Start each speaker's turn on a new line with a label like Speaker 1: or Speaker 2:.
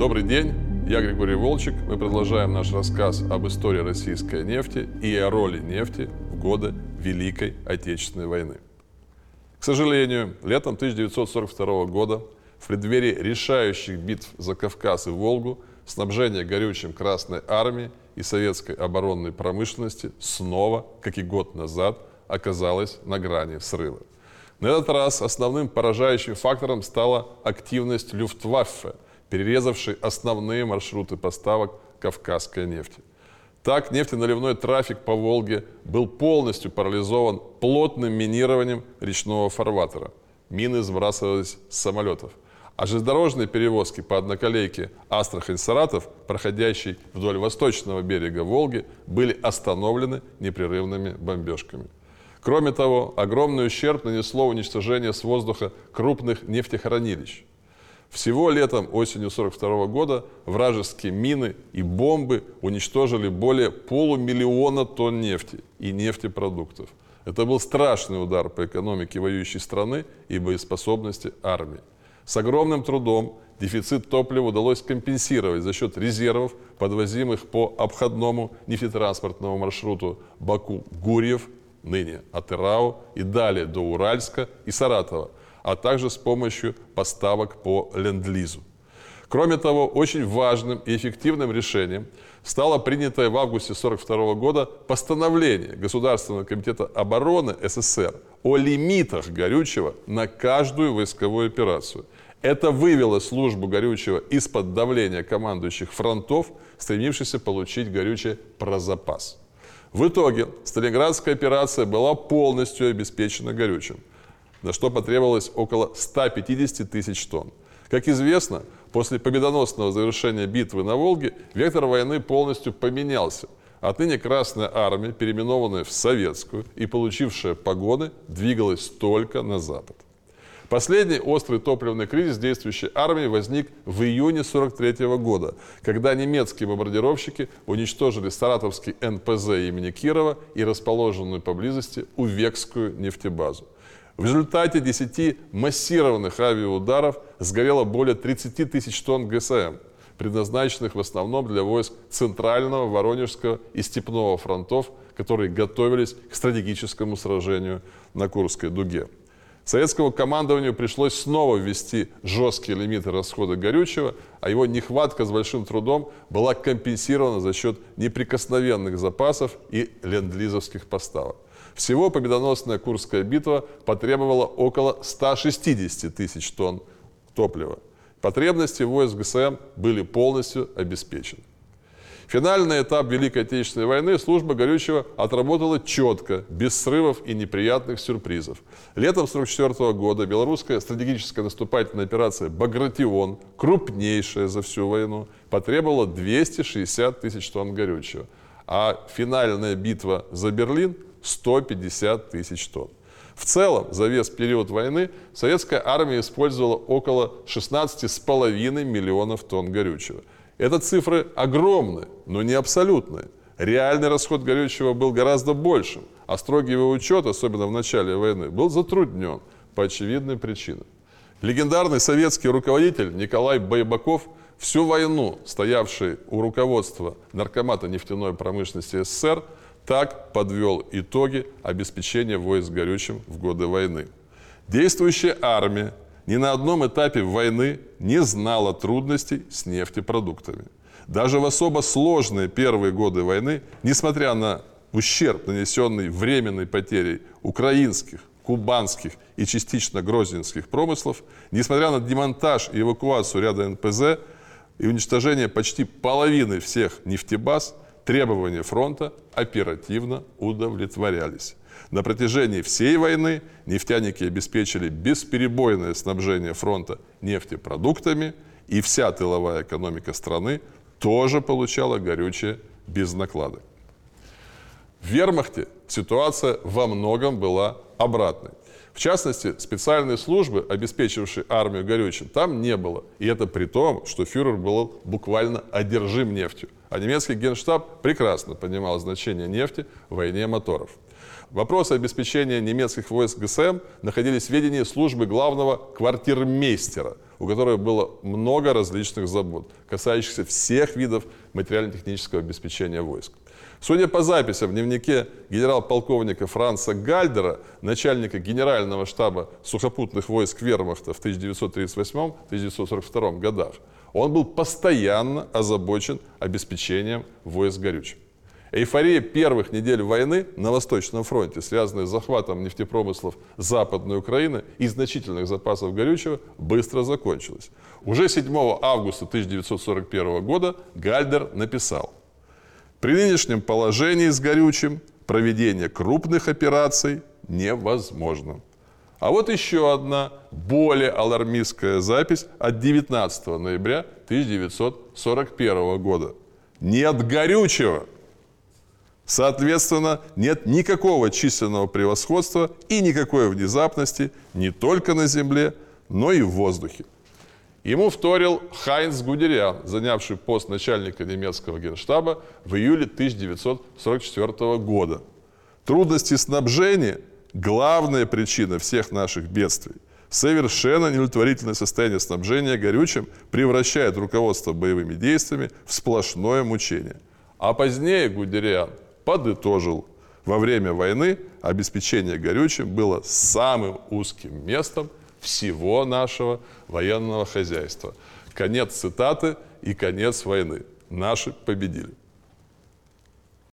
Speaker 1: Добрый день, я Григорий Волчек. Мы продолжаем наш рассказ об истории российской нефти и о роли нефти в годы Великой Отечественной войны. К сожалению, летом 1942 года в преддверии решающих битв за Кавказ и Волгу снабжение горючим Красной Армии и советской оборонной промышленности снова, как и год назад, оказалось на грани срыва. На этот раз основным поражающим фактором стала активность Люфтваффе, перерезавшей основные маршруты поставок кавказской нефти. Так, нефтеналивной трафик по Волге был полностью парализован плотным минированием речного фарватера. Мины сбрасывались с самолетов. А железнодорожные перевозки по одноколейке Астрахань-Саратов, проходящей вдоль восточного берега Волги, были остановлены непрерывными бомбежками. Кроме того, огромный ущерб нанесло уничтожение с воздуха крупных нефтехранилищ. Всего летом осенью 1942 года вражеские мины и бомбы уничтожили более полумиллиона тонн нефти и нефтепродуктов. Это был страшный удар по экономике воюющей страны и боеспособности армии. С огромным трудом дефицит топлива удалось компенсировать за счет резервов, подвозимых по обходному нефтетранспортному маршруту Баку-Гурьев ныне от Ирау и далее до Уральска и Саратова, а также с помощью поставок по Ленд-Лизу. Кроме того, очень важным и эффективным решением стало принятое в августе 1942 года постановление Государственного комитета обороны СССР о лимитах горючего на каждую войсковую операцию. Это вывело службу горючего из-под давления командующих фронтов, стремившихся получить горючее про запас. В итоге Сталинградская операция была полностью обеспечена горючим, на что потребовалось около 150 тысяч тонн. Как известно, после победоносного завершения битвы на Волге вектор войны полностью поменялся. Отныне Красная Армия, переименованная в Советскую и получившая погоны, двигалась только на Запад. Последний острый топливный кризис действующей армии возник в июне 1943 года, когда немецкие бомбардировщики уничтожили саратовский НПЗ имени Кирова и расположенную поблизости Увекскую нефтебазу. В результате 10 массированных авиаударов сгорело более 30 тысяч тонн ГСМ, предназначенных в основном для войск Центрального, Воронежского и Степного фронтов, которые готовились к стратегическому сражению на Курской дуге. Советскому командованию пришлось снова ввести жесткие лимиты расхода горючего, а его нехватка с большим трудом была компенсирована за счет неприкосновенных запасов и ленд-лизовских поставок. Всего победоносная Курская битва потребовала около 160 тысяч тонн топлива. Потребности войск ГСМ были полностью обеспечены. Финальный этап Великой Отечественной войны служба горючего отработала четко, без срывов и неприятных сюрпризов. Летом 1944 года белорусская стратегическая наступательная операция «Багратион», крупнейшая за всю войну, потребовала 260 тысяч тонн горючего. А финальная битва за Берлин – 150 тысяч тонн. В целом, за весь период войны советская армия использовала около 16,5 миллионов тонн горючего – это цифры огромные, но не абсолютные. Реальный расход горючего был гораздо большим, а строгий его учет, особенно в начале войны, был затруднен по очевидным причинам. Легендарный советский руководитель Николай Байбаков всю войну, стоявший у руководства Наркомата нефтяной промышленности СССР, так подвел итоги обеспечения войск горючим в годы войны. Действующая армия ни на одном этапе войны не знала трудностей с нефтепродуктами. Даже в особо сложные первые годы войны, несмотря на ущерб, нанесенный временной потерей украинских, кубанских и частично грозненских промыслов, несмотря на демонтаж и эвакуацию ряда НПЗ и уничтожение почти половины всех нефтебаз, требования фронта оперативно удовлетворялись. На протяжении всей войны нефтяники обеспечили бесперебойное снабжение фронта нефтепродуктами, и вся тыловая экономика страны тоже получала горючее без накладок. В вермахте ситуация во многом была обратной. В частности, специальные службы, обеспечивавшие армию горючим, там не было. И это при том, что фюрер был буквально одержим нефтью. А немецкий генштаб прекрасно понимал значение нефти в войне моторов. Вопросы обеспечения немецких войск ГСМ находились в ведении службы главного квартирмейстера, у которой было много различных забот, касающихся всех видов материально-технического обеспечения войск. Судя по записям в дневнике генерал-полковника Франца Гальдера, начальника генерального штаба сухопутных войск Вермахта в 1938-1942 годах, он был постоянно озабочен обеспечением войск горючим. Эйфория первых недель войны на Восточном фронте, связанная с захватом нефтепромыслов Западной Украины и значительных запасов горючего, быстро закончилась. Уже 7 августа 1941 года Гальдер написал «При нынешнем положении с горючим проведение крупных операций невозможно». А вот еще одна более алармистская запись от 19 ноября 1941 года. Нет горючего. Соответственно, нет никакого численного превосходства и никакой внезапности не только на земле, но и в воздухе. Ему вторил Хайнц Гудериан, занявший пост начальника немецкого генштаба в июле 1944 года. Трудности снабжения – главная причина всех наших бедствий. Совершенно неудовлетворительное состояние снабжения горючим превращает руководство боевыми действиями в сплошное мучение. А позднее Гудериан подытожил, во время войны обеспечение горючим было самым узким местом всего нашего военного хозяйства. Конец цитаты и конец войны. Наши победили.